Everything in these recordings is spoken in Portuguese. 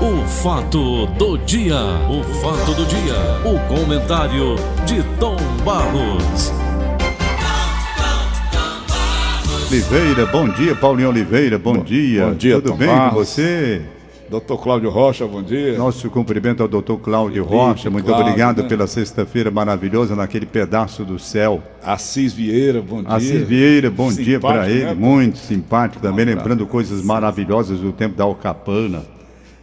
O fato do dia, o fato do dia, o comentário de Tom Barros. Oliveira, bom dia, Paulinho Oliveira, bom, dia. bom dia, Tudo Tom bem com Barros. você? Doutor Cláudio Rocha, bom dia. Nosso cumprimento ao doutor Cláudio Rocha. Muito Cláudio, obrigado né? pela sexta-feira maravilhosa naquele pedaço do céu. Assis Vieira, bom dia. Assis Vieira, bom dia para Simpático, ele, né, muito simpático também, lembrando coisas maravilhosas do tempo da Alcapana.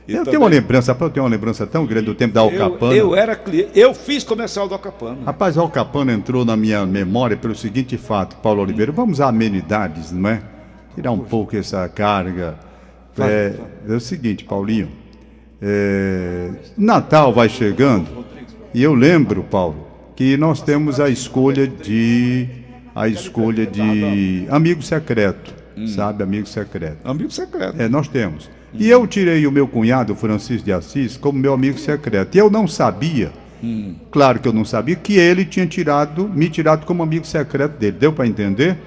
Eu também- tenho uma lembrança, eu tenho uma lembrança tão grande do tempo da Eu, Alcapana. eu era cliente, eu fiz comercial do Alcapana. Rapaz, a Alcapana entrou na minha memória pelo seguinte fato, Paulo Oliveira. Vamos a amenidades, não é? Tirar um pouco essa carga. Vai, É, é o seguinte, Paulinho. é, Natal vai chegando e eu lembro, Paulo, que nós temos a escolha de a escolha de amigo secreto, sabe, amigo secreto. Amigo secreto. É, nós temos. E eu tirei o meu cunhado, Francisco de Assis, como meu amigo secreto. E eu não sabia, claro que eu não sabia, que ele tinha tirado, me tirado como amigo secreto dele. Deu para entender?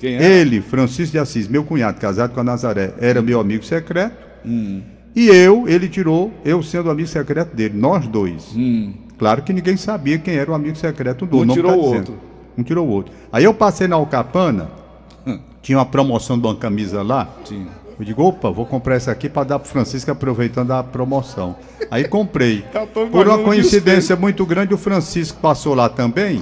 Quem? Ele, Francisco de Assis, meu cunhado, casado com a Nazaré, era meu amigo secreto. E eu, ele tirou, eu sendo amigo secreto dele, nós dois. Claro que ninguém sabia quem era o amigo secreto do Um tirou tá o outro. Um tirou o outro. Aí eu passei na Alcapana, tinha uma promoção de uma camisa lá. Tinha. Eu digo, opa, vou comprar essa aqui para dar pro Francisco aproveitando a promoção. Aí comprei. Tô Por uma coincidência muito grande, o Francisco passou lá também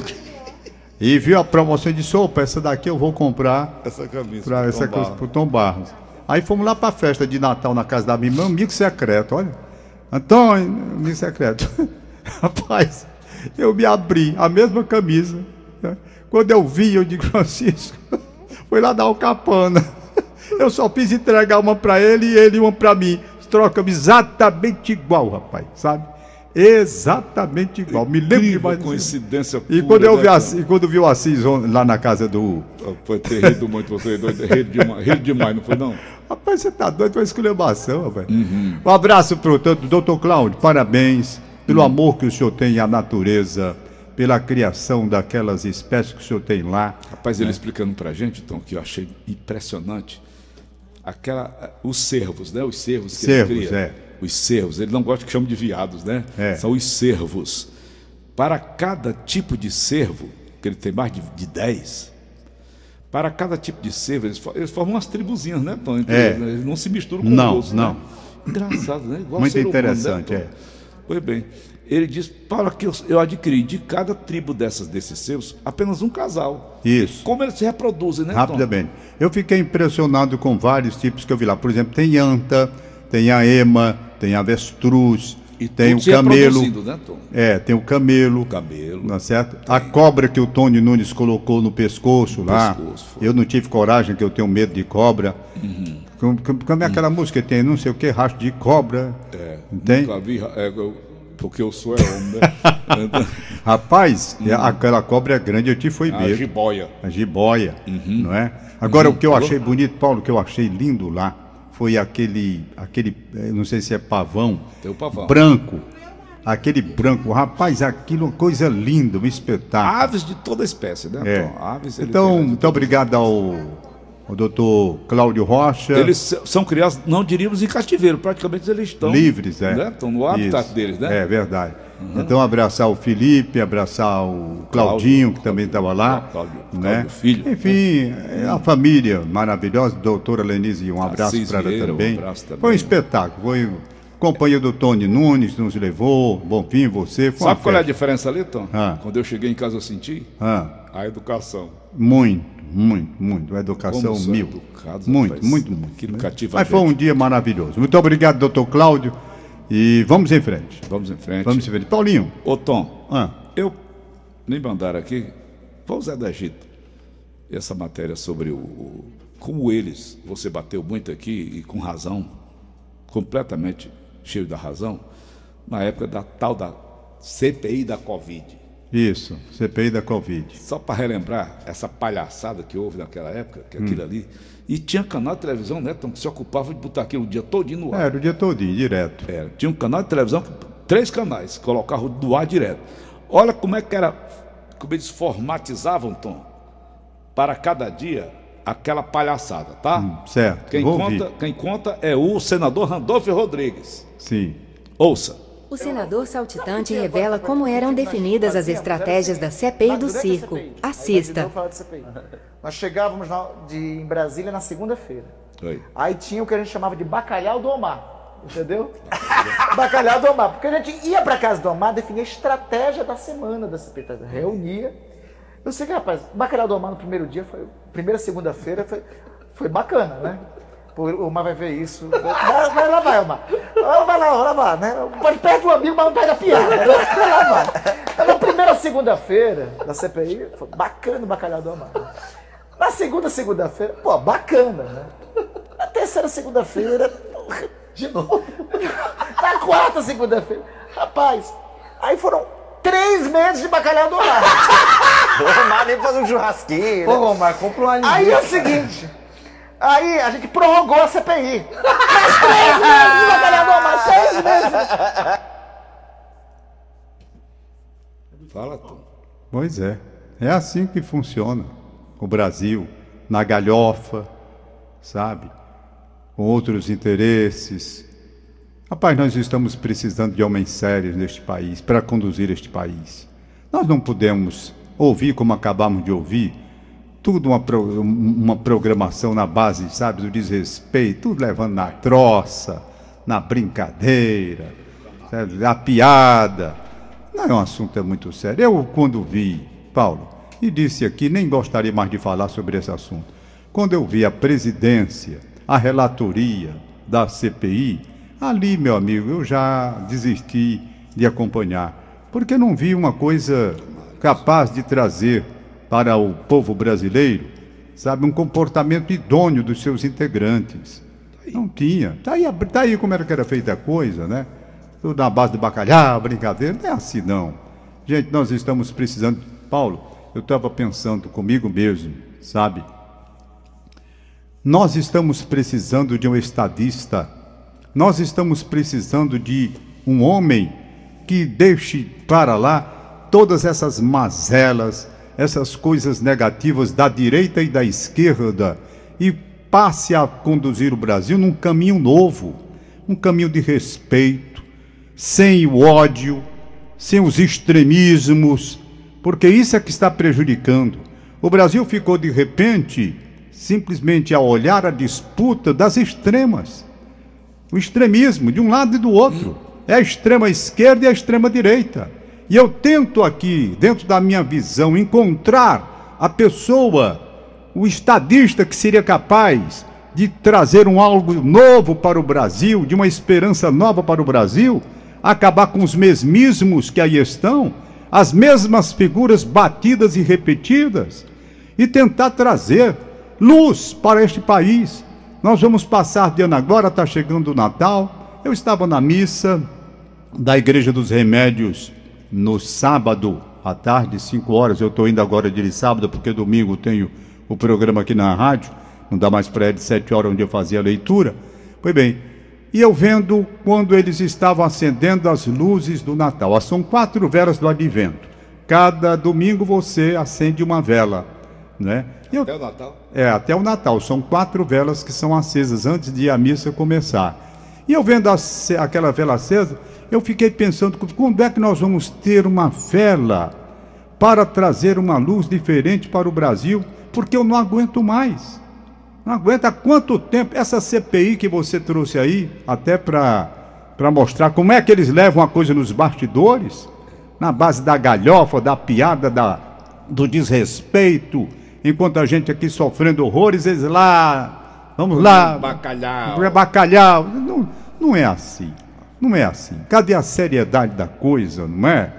e viu a promoção e disse, opa, essa daqui eu vou comprar Essa camisa. para Tom essa coisa Barros. Tom Barros. Aí fomos lá para a festa de Natal na casa da minha irmã, amigo secreto, olha. Antônio, amigo secreto. Rapaz, eu me abri, a mesma camisa. né? Quando eu vi, eu digo, Francisco, foi lá dar o capana. Eu só fiz entregar uma para ele e ele uma para mim. Trocamos exatamente igual, rapaz, sabe? Exatamente igual. Me lembro demais. coincidência E pura, quando eu né, vi? Assis, quando vi o Assis lá na casa do, Foi ter rido muito, você doido. Rido demais, rido demais, não foi não? Rapaz, você tá doido a esculhambação, rapaz. Um abraço pro tanto, doutor Cláudio, parabéns pelo amor que o senhor tem à natureza, pela criação daquelas espécies que o senhor tem lá. Rapaz, ele explicando pra gente, Tom, que eu achei impressionante. Aquela, os cervos, né? Os cervos que Cervos, ele cria. é. Os cervos, ele não gosta que chame de viados, né? É. São os cervos. Para cada tipo de cervo, que ele tem mais de, de 10, para cada tipo de cervo, eles, eles formam umas tribuzinhas, né, Tom? Entre É. eles, né? Não se misturam com Não, os outros, não. né? Engraçado, né? Igual Muito ser humano, interessante, né, é. Pois bem, ele diz para que eu, eu adquiri de cada tribo dessas desses cervos apenas um casal. Isso. Como eles se reproduzem, né, Tom? Rapidamente. Eu fiquei impressionado com vários tipos que eu vi lá. Por exemplo, tem anta, tem a ema, tem avestruz, E tem o camelo. né, Tom? É, tem o camelo. Camelo. Não é certo? A cobra que o Tony Nunes colocou no pescoço lá. pescoço, eu não tive coragem, que eu tenho medo de cobra. Como, como- como é aquela música que tem, não sei o que, rastro de cobra. É, Tem? nunca vi, é, porque eu sou é homem, né? Rapaz, é- aquela cobra é grande, eu tive foi a medo. jiboia. A jiboia, não é? Agora, o que eu achei bonito, Paulo, o que eu achei lindo lá, foi aquele, aquele, eh, não sei se é pavão, Tem o pavão. branco. Aquele branco, rapaz, aquilo é uma coisa linda, um espetáculo. Aves de toda espécie, né, É. Aves, Então, muito obrigado ao, ao doutor Cláudio Rocha. Eles são criados, não diríamos em cativeiro, praticamente eles estão livres, é. né? Estão no habitat Isso. deles, né? É verdade. Então, abraçar o Felipe, abraçar o Claudinho, que também estava lá. Cláudio- né? Cláudio Filho. Enfim, é a família maravilhosa, doutora Lenise, um abraço para ela Vieira, um também. abraço também. Foi um espetáculo, foi companhia do Tony Nunes, nos levou, Bonfim, você, Sabe qual é a diferença ali, Tom? Ah. Quando eu cheguei em casa eu senti Ah, a educação. muito, muito, muito. Educação Como mil. educados, muito, rapaz. muito, muito. Né? cativa a Mas foi um dia maravilhoso. Muito obrigado, doutor Cláudio. E vamos em frente. Vamos em frente. Vamos em frente. Paulinho, Ô, Tom, ah, eu me mandaram aqui, o Zé do Egito, essa matéria sobre o, o- como eles, você bateu muito aqui e com razão, completamente cheio da razão, na época da tal da CPI da Covid. Isso, CPI da Covid. Só para relembrar essa palhaçada que houve naquela época, que Hum. aquilo ali. E tinha canal de televisão, né, Tom, que se ocupava de botar aquilo o dia todinho no ar. Era o dia todinho, direto. Era, tinha um canal de televisão, três canais, colocavam do ar direto. Olha como é que era, como eles formatizavam, Tom, para cada dia aquela palhaçada, tá? Hum, certo. Quem Vou conta, ouvir. quem conta é o senador Randolfo Rodrigues. Sim. Ouça. O senador saltitante revela como eram definidas as estratégias da CPI do circo. Assista. Nós chegávamos de, em Brasília na segunda-feira. Aí tinha o que a gente chamava de bacalhau do Omar. Entendeu? bacalhau do Omar. Porque a gente ia pra casa do Omar definir a estratégia da semana da CPI. Tá? Reunia. Eu sei que, rapaz, bacalhau do Omar no primeiro dia, foi, primeira segunda-feira, foi, foi bacana, né? Pô, O Omar vai ver isso. Vai, vai lá, vai, Omar. Ah, Vai lá, vai lá, né? Pode perde o amigo, mas não perde a piada. né? Vai lá, vai. Na primeira segunda-feira da CPI, foi bacana o bacalhau do Omar. Na segunda segunda-feira, pô, bacana, né? Na terceira segunda-feira, de novo. Na quarta segunda-feira, rapaz, aí foram três meses de bacalhau do Omar. Porra, mas nem fazer um churrasquinho, né? Ô, Omar, compra uma linguiça. Aí é o seguinte, aí a gente prorrogou a CPI. Mais três meses do Omar, seis meses. Fala, Tom. Pois é. É assim que funciona o Brasil, na galhofa, sabe? Com outros interesses. Rapaz, nós estamos precisando de homens sérios neste país para conduzir este país. Nós não podemos ouvir como acabamos de ouvir, tudo uma, pro- uma programação na base, sabe, do desrespeito, tudo levando na troça, na brincadeira, sabe, a piada. Não é um assunto muito sério. Eu, quando vi, Paulo, e disse aqui, nem gostaria mais de falar sobre esse assunto. Quando eu vi a presidência, a relatoria da CPI, ali, meu amigo, eu já desisti de acompanhar, porque não vi uma coisa capaz de trazer para o povo brasileiro, sabe, um comportamento idôneo dos seus integrantes. Não tinha. Tá aí, a- tá aí como era que era feita a coisa, né? Tudo na base de bacalhau, brincadeira. Não é assim, não. Gente, nós estamos precisando. Paulo, eu estava pensando comigo mesmo, sabe? Nós estamos precisando de um estadista. Nós estamos precisando de um homem que deixe para lá todas essas mazelas, essas coisas negativas da direita e da esquerda e passe a conduzir o Brasil num caminho novo, um caminho de respeito, sem o ódio, sem os extremismos, porque isso é que está prejudicando. O Brasil ficou de repente simplesmente a olhar a disputa das extremas. O extremismo de um lado e do outro. É a extrema esquerda e a extrema direita. E eu tento aqui, dentro da minha visão, encontrar a pessoa, o estadista que seria capaz de trazer um algo novo para o Brasil, de uma esperança nova para o Brasil, acabar com os mesmismos que aí estão, as mesmas figuras batidas e repetidas, e tentar trazer luz para este país. Nós vamos passar de ano agora, está chegando o Natal. Eu estava na missa da Igreja dos Remédios no sábado à tarde, 5 horas. Eu estou indo agora de sábado, porque domingo tenho o programa aqui na rádio. Não dá mais para de 7 horas, onde eu fazia a leitura. Pois bem, e eu vendo quando eles estavam acendendo as luzes do Natal. Ah, São quatro velas do advento. Cada domingo você acende uma vela. Né? Eu, Até o Natal. é, até o Natal. São quatro velas que são acesas antes de a missa começar. E eu vendo ace- aquela vela acesa, eu fiquei pensando, quando é que nós vamos ter uma vela para trazer uma luz diferente para o Brasil? Porque eu não aguento mais. Não aguenta quanto tempo essa CPI que você trouxe aí, até para mostrar como é que eles levam a coisa nos bastidores, na base da galhofa, da piada, da, do desrespeito, enquanto a gente aqui sofrendo horrores, eles lá, vamos lá, Bacalhau. é bacalhau. Não, não é assim. Não é assim. Cadê a seriedade da coisa, não é?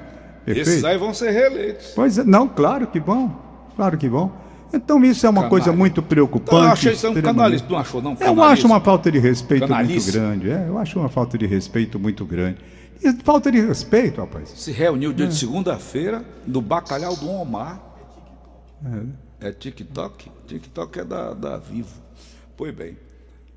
Esses Perfeito? aí vão ser reeleitos. Pois é, não, claro que vão. Claro que vão. Então isso é uma Canalha. coisa muito preocupante. Então, eu achei isso um canalista. Não achou, não? Eu Canalista. acho uma falta de respeito muito grande. É, eu acho uma falta de respeito muito grande. E falta de respeito, rapaz. Se reuniu É. dia de segunda-feira no Bacalhau do Omar. É TikTok? TikTok é da, da Vivo. Pois bem.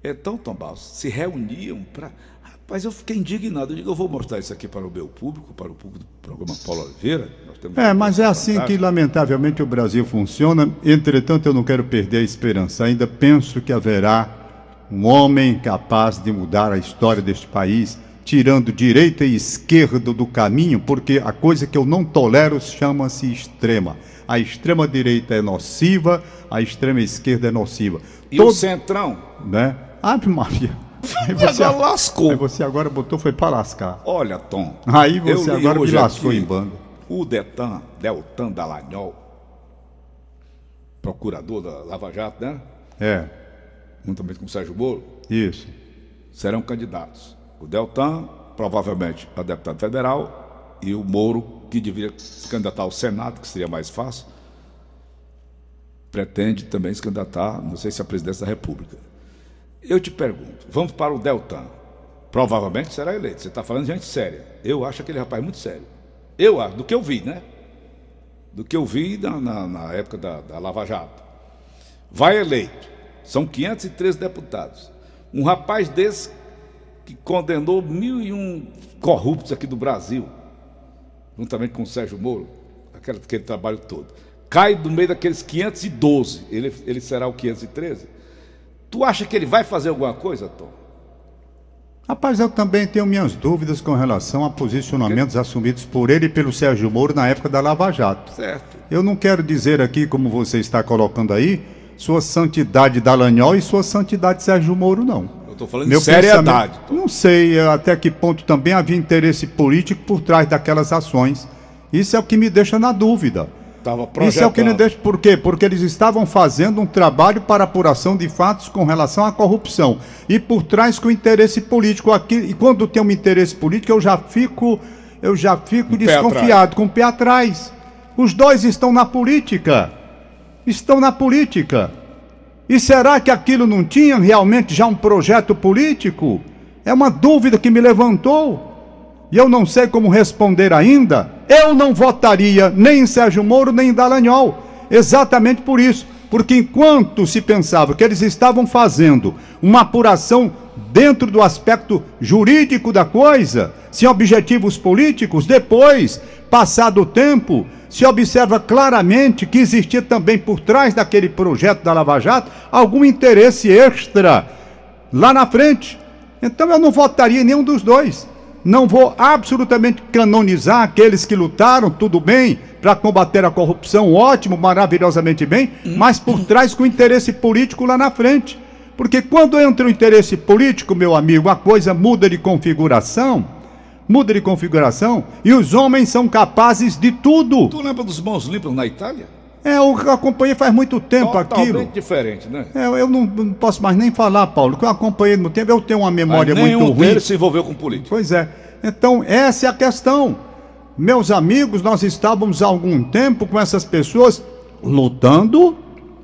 Então, Tom Barros, se reuniam para. Rapaz, eu fiquei indignado. Eu digo, eu vou mostrar isso aqui para o meu público, para o público do programa Paulo Oliveira. É, mas é assim que lamentavelmente o Brasil funciona. Entretanto, eu não quero perder a esperança. Ainda penso que haverá um homem capaz de mudar a história deste país, tirando direita e esquerda do caminho, porque a coisa que eu não tolero chama-se extrema. A extrema direita é nociva, a extrema esquerda é nociva. E Todo- o Centrão? né? Ave Maria. Aí Agora lascou. aí você agora botou foi para lascar. Olha, Tom. Aí você agora me lascou em banda. O Detan, Deltan Dallagnol, procurador da Lava Jato, né? É, Juntamente com o Sérgio Moro, isso. serão candidatos. O Deltan, provavelmente, a deputado federal, e o Moro, que deveria se candidatar ao Senado, que seria mais fácil, pretende também se candidatar, não sei se a presidência da República. Eu te pergunto, vamos para o Deltan. Provavelmente será eleito. Você está falando de gente séria. Eu acho aquele rapaz muito sério. Eu acho, do que eu vi, né? Do que eu vi na, na- na época da, da Lava Jato. Vai eleito. São 513 deputados. Um rapaz desse que condenou mil e um corruptos aqui do Brasil, juntamente com o Sérgio Moro, aquele, aquele trabalho todo. Cai do meio daqueles 512, ele, ele será o 513. Tu acha que ele vai fazer alguma coisa, Tom? Rapaz, eu também tenho minhas dúvidas com relação a posicionamentos assumidos por ele e pelo Sérgio Moro na época da Lava Jato. Certo. Eu não quero dizer aqui, como você está colocando aí, sua santidade Dallagnol e sua santidade Sérgio Moro, não. Estou falando de seriedade. Não sei eh, até que ponto também havia interesse político por trás daquelas ações. Isso é o que me deixa na dúvida. Estava Isso é o que me deixa. Por quê? Porque eles estavam fazendo um trabalho para apuração de fatos com relação à corrupção. E por trás com interesse político. Aqui, e quando tem um interesse político, eu já fico, eu já fico Um desconfiado, com o pé atrás. Os dois estão na política. Estão na política. E será que aquilo não tinha realmente já um projeto político? É uma dúvida que me levantou. E eu não sei como responder ainda. Eu não votaria nem em Sérgio Moro nem em Dallagnol. Exatamente por isso. Porque enquanto se pensava que eles estavam fazendo uma apuração dentro do aspecto jurídico da coisa, sem objetivos políticos, depois, passado o tempo, se observa claramente que existia também por trás daquele projeto da Lava Jato algum interesse extra lá na frente. Então eu não votaria em nenhum dos dois. Não vou absolutamente canonizar aqueles que lutaram, tudo bem, para combater a corrupção, ótimo, maravilhosamente bem, mas por trás com interesse político lá na frente. Porque quando entra o interesse político, meu amigo, a coisa muda de configuração, muda de configuração, e os homens são capazes de tudo. Tu lembra dos mãos limpas na Itália? É, eu acompanhei faz muito tempo Totalmente aquilo. diferente, né? É, eu não, não posso mais nem falar, Paulo, que eu acompanhei no tempo, eu tenho uma memória Mas muito ruim. deles se envolveu com política. Pois é. Então, essa é a questão. Meus amigos, nós estávamos há algum tempo com essas pessoas lutando,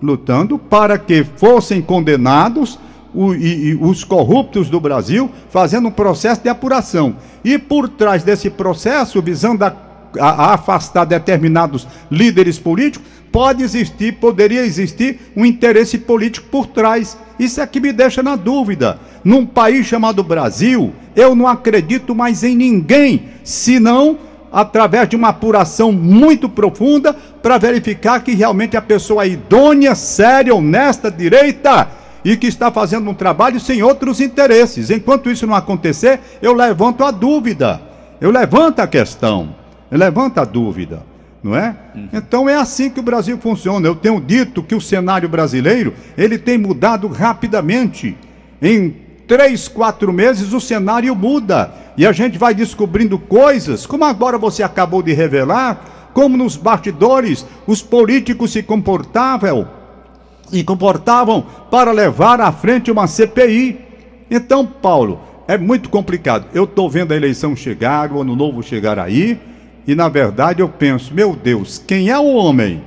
lutando para que fossem condenados o- e, e os corruptos do Brasil, fazendo um processo de apuração. E por trás desse processo, visando a, a- a afastar determinados líderes políticos, pode existir, poderia existir um interesse político por trás. Isso é que me deixa na dúvida. Num país chamado Brasil, eu não acredito mais em ninguém, senão através de uma apuração muito profunda para verificar que realmente a pessoa é idônea, séria, honesta, direita e que está fazendo um trabalho sem outros interesses. Enquanto isso não acontecer, eu levanto a dúvida. Eu levanto a questão. Eu levanto a dúvida não é? Então é assim que o Brasil funciona. Eu tenho dito que o cenário brasileiro ele tem mudado rapidamente. Em três, quatro meses o cenário muda e a gente vai descobrindo coisas, como agora você acabou de revelar, como nos bastidores os políticos se comportavam e comportavam para levar à frente uma CPI. Então, Paulo, é muito complicado. Eu estou vendo a eleição chegar, o ano novo chegar aí, e na verdade eu penso, meu Deus, quem é o homem?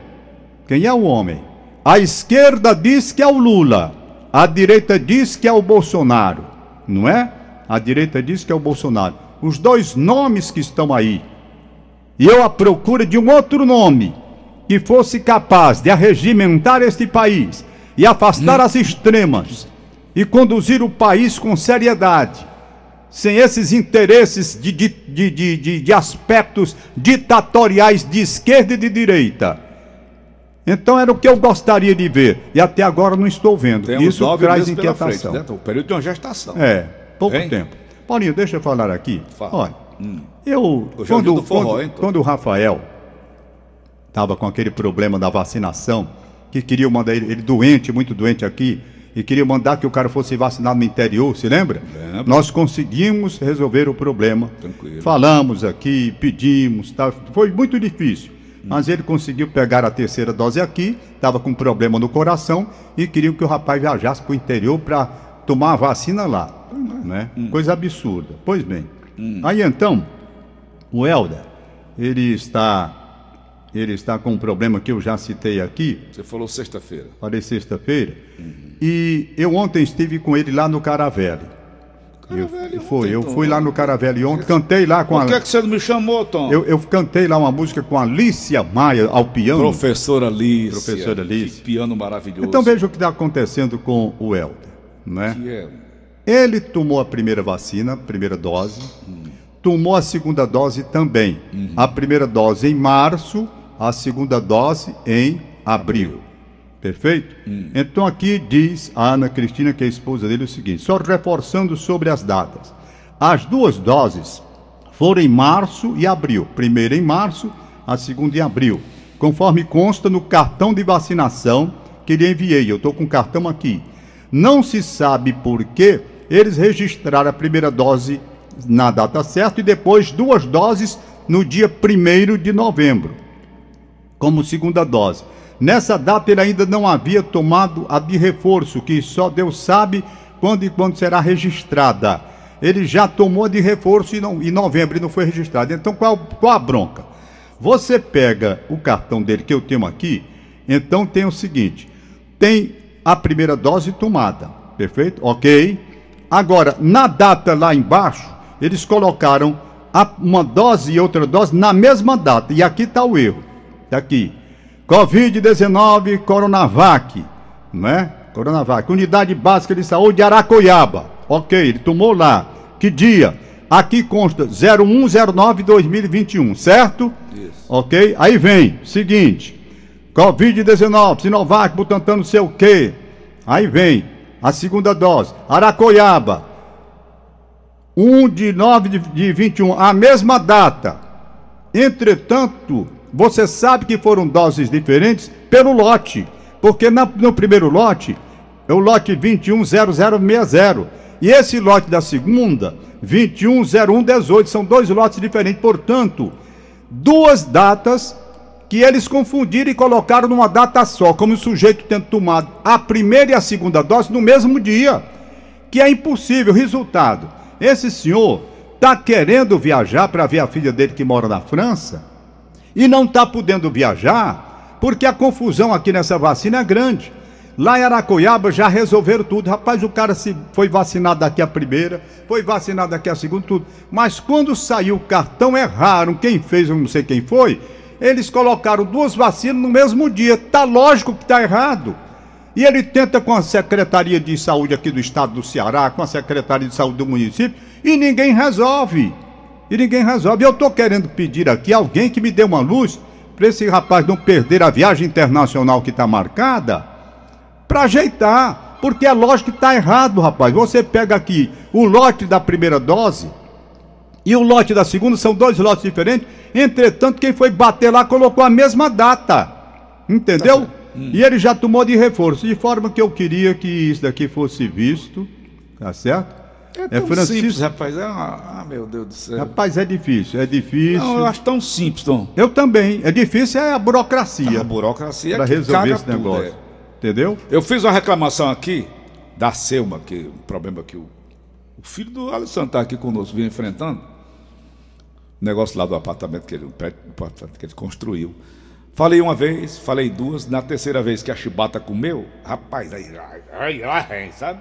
Quem é o homem? A esquerda diz que é o Lula, a direita diz que é o Bolsonaro, não é? A direita diz que é o Bolsonaro. Os dois nomes que estão aí. E eu à procura de um outro nome que fosse capaz de arregimentar este país e afastar as extremas e conduzir o país com seriedade sem esses interesses de, de, de, de, de, aspectos ditatoriais de esquerda e de direita. Então era o que eu gostaria de ver. E até agora não estou vendo. Temos Isso traz inquietação. frente, né? O período de uma gestação. É, pouco Hein? tempo. Paulinho, deixa eu falar aqui. Fala. Olha, Hum. eu. Quando, do forró, quando, hein, quando o Rafael estava com aquele problema da vacinação, que queria mandar ele, ele doente, muito doente aqui, e queria mandar que o cara fosse vacinado no interior, se lembra? Lembro. Nós conseguimos resolver o problema. Tranquilo. Falamos aqui, pedimos, tá? foi muito difícil. Hum. Mas ele conseguiu pegar a terceira dose aqui, estava com problema no coração e queriam que o rapaz viajasse para o interior para tomar a vacina lá. Né? Hum. Coisa absurda. Pois bem. Aí então, o Helder, ele está, ele está com um problema que eu já citei aqui, Você falou sexta-feira. falei sexta-feira, e eu ontem estive com ele lá no Caravelle. Caravelle eu, foi, eu Tom. fui lá no Caravelle ontem, cantei lá com Por a. que, é que você não me chamou, Tom? Eu, eu cantei lá uma música com a Alicia Maia ao piano. Professora Alice. Professora Alice. Que piano maravilhoso. Então veja o que está acontecendo com o Helder. Né? Que é... Ele tomou a primeira vacina, primeira dose, tomou a segunda dose também. A primeira dose em março, a segunda dose em abril. Perfeito? Então aqui diz a Ana Cristina, que é a esposa dele, o seguinte: só reforçando sobre as datas. As duas doses foram em março e abril. Primeira em março, a segunda em abril. Conforme consta no cartão de vacinação que lhe enviei. Eu estou com o cartão aqui. Não se sabe por que eles registraram a primeira dose na data certa e depois duas doses no dia 1 de novembro como segunda dose. Nessa data ele ainda não havia tomado a de reforço, que só Deus sabe quando e quando será registrada. Ele já tomou de reforço no- em novembro e não foi registrada. Então qual, qual a bronca? Você pega o cartão dele que eu tenho aqui, então tem o seguinte: tem a primeira dose tomada, perfeito? Ok. Agora, na data lá embaixo, eles colocaram uma dose e outra dose na mesma data. E aqui está o erro. Está aqui. Covid-19 Coronavac, né? Coronavac, Unidade Básica de Saúde de Aracoiaba. Ok, ele tomou lá. Que dia? Aqui consta 0109-2021, certo? Isso. Ok? Aí vem, seguinte. Covid-19, Sinovac, Butantan, não sei o quê. Aí vem a segunda dose. Aracoiaba, 1 de 9 de, de 21, a mesma data. Entretanto, você sabe que foram doses diferentes pelo lote. Porque na- no primeiro lote é o lote 210060. E esse lote da segunda, 210118. São dois lotes diferentes. Portanto, duas datas que eles confundiram e colocaram numa data só, como o sujeito tendo tomado a primeira e a segunda dose no mesmo dia, que é impossível. Resultado: esse senhor está querendo viajar para ver a filha dele que mora na França e não está podendo viajar porque a confusão aqui nessa vacina é grande. Lá em Aracoiaba já resolveram tudo. Rapaz, o cara se foi vacinado daqui a primeira, foi vacinado daqui a segunda, tudo. Mas quando saiu o cartão, erraram. Quem fez, eu não sei quem foi. Eles colocaram duas vacinas no mesmo dia. Tá lógico que tá errado. E ele tenta com a Secretaria de Saúde aqui do estado do Ceará, com a Secretaria de Saúde do município, e ninguém resolve. E ninguém resolve. Eu estou querendo pedir aqui alguém que me dê uma luz para esse rapaz não perder a viagem internacional que está marcada, para ajeitar. Porque é lógico que está errado, rapaz. Você pega aqui o lote da primeira dose e o lote da segunda, são dois lotes diferentes. Entretanto, quem foi bater lá colocou a mesma data. Entendeu? E ele já tomou de reforço, de forma que eu queria que isso daqui fosse visto, tá certo? É tão simples, rapaz. É uma- Ah, meu Deus do céu. Rapaz, é difícil, é difícil. Não, eu acho tão simples, Tom. Eu também. É difícil é a burocracia A burocracia para que resolver esse tudo, negócio. é. Entendeu? Eu fiz uma reclamação aqui da Selma, que o problema que o, o filho do Alisson está aqui conosco, vinha enfrentando. O negócio lá do apartamento que ele, que ele construiu. Falei uma vez, falei duas, na terceira vez que a chibata comeu, rapaz, aí, ai, ai, ai, sabe?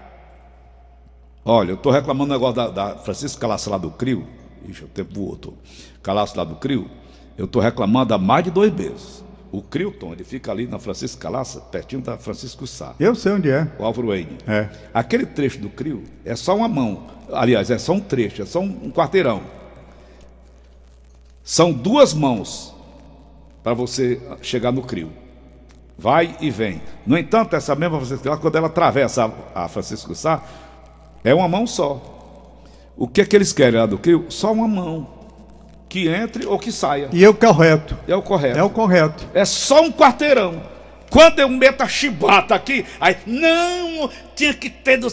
Olha, eu tô reclamando do negócio da, da Francisco Calaço lá do Crio. Ixi, o tempo voou todo. Calaço lá do Crio. Eu tô reclamando há mais de dois meses. O Crilton, ele fica ali na Francisco Calaça, pertinho da Francisco Sá. Eu sei onde é. O Álvaro Wayne. É. Aquele trecho do Crio é só uma mão. Aliás, é só um trecho, é só um, quarteirão. São duas mãos para você chegar no Crio. Vai e vem. No entanto, essa mesma Francisco Sá, quando ela atravessa a Francisco Sá, é uma mão só. O que é que eles querem lá do Crio? Só uma mão. Que entre ou que saia. E é o correto. É o correto. É o correto. É só um quarteirão. Quando eu meto a chibata aqui, aí, não, tinha que ter do.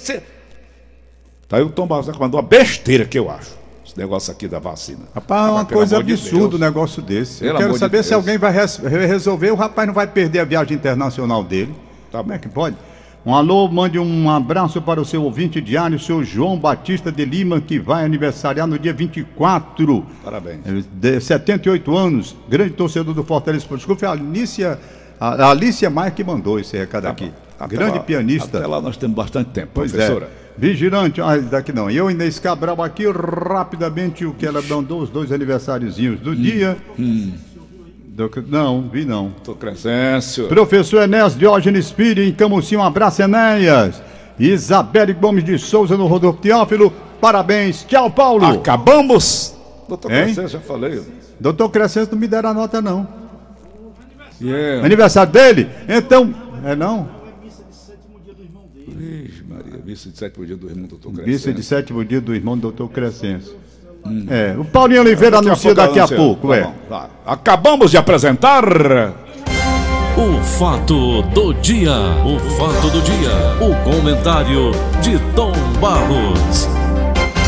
Tá aí o Tom Barroso mandou uma besteira que eu acho. Esse negócio aqui da vacina. Rapaz, é uma coisa absurda um negócio desse. Pelo Eu quero amor de saber se alguém vai res- resolver. O rapaz não vai perder a viagem internacional dele. Tá Como bom. é que pode? Um alô, mande um abraço para o seu ouvinte diário, o seu João Batista de Lima, que vai aniversariar no dia 24. Parabéns. É, De 78 anos, grande torcedor do Fortaleza Esporte Clube. Foi a Alicia, a Alicia Maia que mandou esse recado aqui. Até grande lá- pianista. Até lá nós temos bastante tempo, Pois professora. é. Vigilante, ah, daqui não. E eu, Inês Cabral, aqui rapidamente o que ela mandou, os dois aniversáriozinhos do dia. Do que- não, vi não. Tô Crescêncio. Professor Enéas Diógenes Filho, em Camusim, um abraço, Enéas. Isabelle Gomes de Souza no Rodolfo Teófilo, parabéns. Tchau, Paulo. Acabamos. Doutor Hein? Crescêncio, já falei. Doutor Crescente não me deram a nota, não. Yeah. Aniversário dele? Então, é não? Vixe, Maria, missa de sétimo dia do irmão doutor Missa Crescêncio. de sétimo dia do irmão do doutor Crescencio. É, o Paulinho Oliveira anuncia pouco daqui a pouco, Tá é. bom, tá. Acabamos de apresentar. O fato do dia. O fato do dia. O comentário de Tom Barros.